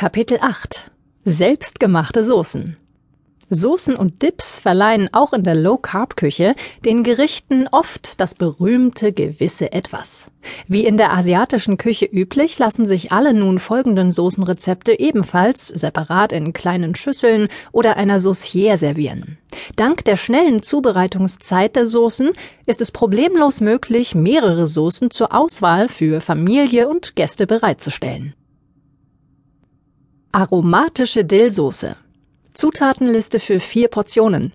Kapitel 8 Selbstgemachte Soßen Soßen und Dips verleihen auch in der Low-Carb-Küche den Gerichten oft das berühmte gewisse Etwas. Wie in der asiatischen Küche üblich, lassen sich alle nun folgenden Soßenrezepte ebenfalls separat in kleinen Schüsseln oder einer Saucière servieren. Dank der schnellen Zubereitungszeit der Soßen ist es problemlos möglich, mehrere Soßen zur Auswahl für Familie und Gäste bereitzustellen. Aromatische Dillsoße. Zutatenliste für vier Portionen.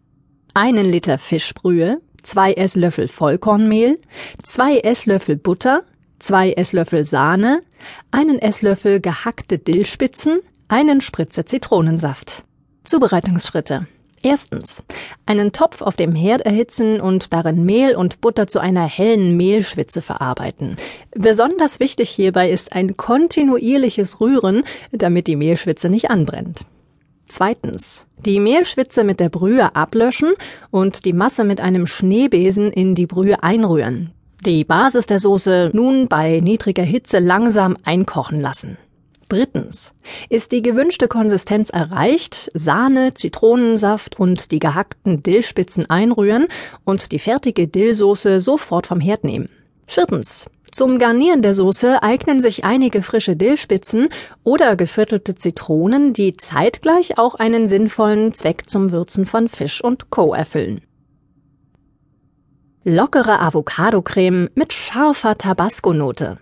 Einen Liter Fischbrühe, zwei Esslöffel Vollkornmehl, zwei Esslöffel Butter, zwei Esslöffel Sahne, einen Esslöffel gehackte Dillspitzen, einen Spritzer Zitronensaft. Zubereitungsschritte. Erstens. Einen Topf auf dem Herd erhitzen und darin Mehl und Butter zu einer hellen Mehlschwitze verarbeiten. Besonders wichtig hierbei ist ein kontinuierliches Rühren, damit die Mehlschwitze nicht anbrennt. Zweitens. Die Mehlschwitze mit der Brühe ablöschen und die Masse mit einem Schneebesen in die Brühe einrühren. Die Basis der Soße nun bei niedriger Hitze langsam einkochen lassen. Drittens. Ist die gewünschte Konsistenz erreicht, Sahne, Zitronensaft und die gehackten Dillspitzen einrühren und die fertige Dillsoße sofort vom Herd nehmen. Viertens. Zum Garnieren der Soße eignen sich einige frische Dillspitzen oder geviertelte Zitronen, die zeitgleich auch einen sinnvollen Zweck zum Würzen von Fisch und Co. erfüllen. Lockere Avocado-Creme mit scharfer Tabasco-Note.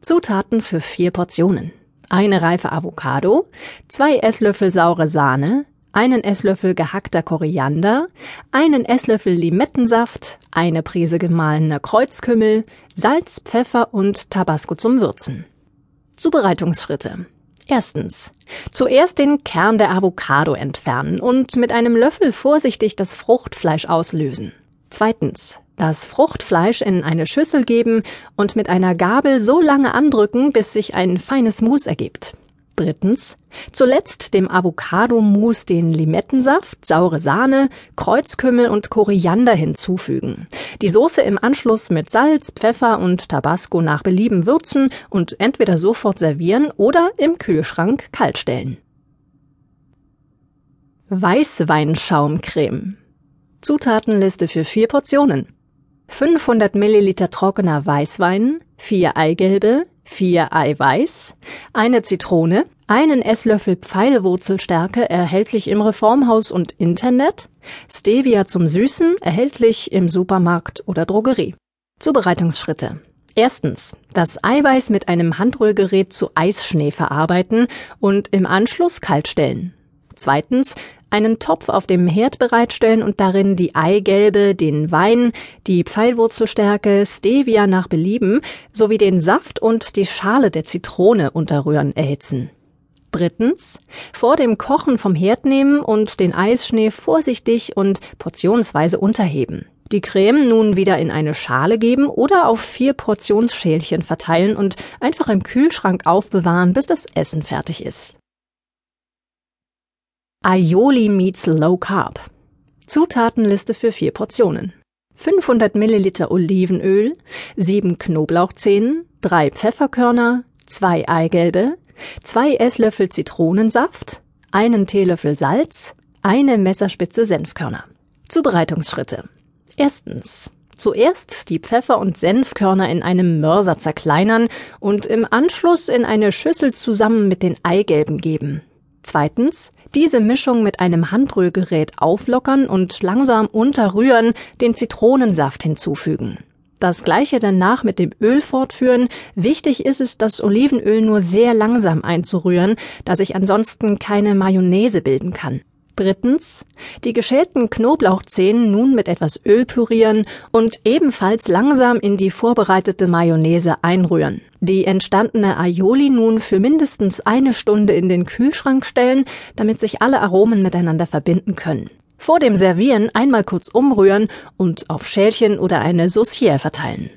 Zutaten für vier Portionen eine reife Avocado, zwei Esslöffel saure Sahne, einen Esslöffel gehackter Koriander, einen Esslöffel Limettensaft, eine Prise gemahlener Kreuzkümmel, Salz, Pfeffer und Tabasco zum Würzen. Zubereitungsschritte. Erstens. Zuerst den Kern der Avocado entfernen und mit einem Löffel vorsichtig das Fruchtfleisch auslösen. Zweitens das Fruchtfleisch in eine Schüssel geben und mit einer Gabel so lange andrücken, bis sich ein feines Mousse ergibt. Drittens. Zuletzt dem Avocado-Mousse den Limettensaft, saure Sahne, Kreuzkümmel und Koriander hinzufügen. Die Soße im Anschluss mit Salz, Pfeffer und Tabasco nach Belieben würzen und entweder sofort servieren oder im Kühlschrank kaltstellen. Weißweinschaumcreme. Zutatenliste für vier Portionen. 500 Milliliter trockener Weißwein, vier Eigelbe, vier Eiweiß, eine Zitrone, einen Esslöffel Pfeilwurzelstärke erhältlich im Reformhaus und Internet, Stevia zum Süßen erhältlich im Supermarkt oder Drogerie. Zubereitungsschritte. Erstens. Das Eiweiß mit einem Handrührgerät zu Eisschnee verarbeiten und im Anschluss kaltstellen. Zweitens einen Topf auf dem Herd bereitstellen und darin die Eigelbe, den Wein, die Pfeilwurzelstärke, Stevia nach Belieben sowie den Saft und die Schale der Zitrone unterrühren erhitzen. Drittens, vor dem Kochen vom Herd nehmen und den Eisschnee vorsichtig und portionsweise unterheben. Die Creme nun wieder in eine Schale geben oder auf vier Portionsschälchen verteilen und einfach im Kühlschrank aufbewahren, bis das Essen fertig ist. Aioli meets Low Carb. Zutatenliste für vier Portionen. 500 Milliliter Olivenöl, 7 Knoblauchzehen, 3 Pfefferkörner, 2 Eigelbe, 2 Esslöffel Zitronensaft, einen Teelöffel Salz, eine Messerspitze Senfkörner. Zubereitungsschritte. Erstens. Zuerst die Pfeffer- und Senfkörner in einem Mörser zerkleinern und im Anschluss in eine Schüssel zusammen mit den Eigelben geben. Zweitens, diese Mischung mit einem Handrührgerät auflockern und langsam unterrühren, den Zitronensaft hinzufügen. Das gleiche danach mit dem Öl fortführen. Wichtig ist es, das Olivenöl nur sehr langsam einzurühren, da sich ansonsten keine Mayonnaise bilden kann. Drittens, die geschälten Knoblauchzehen nun mit etwas Öl pürieren und ebenfalls langsam in die vorbereitete Mayonnaise einrühren. Die entstandene Aioli nun für mindestens eine Stunde in den Kühlschrank stellen, damit sich alle Aromen miteinander verbinden können. Vor dem Servieren einmal kurz umrühren und auf Schälchen oder eine Saucière verteilen.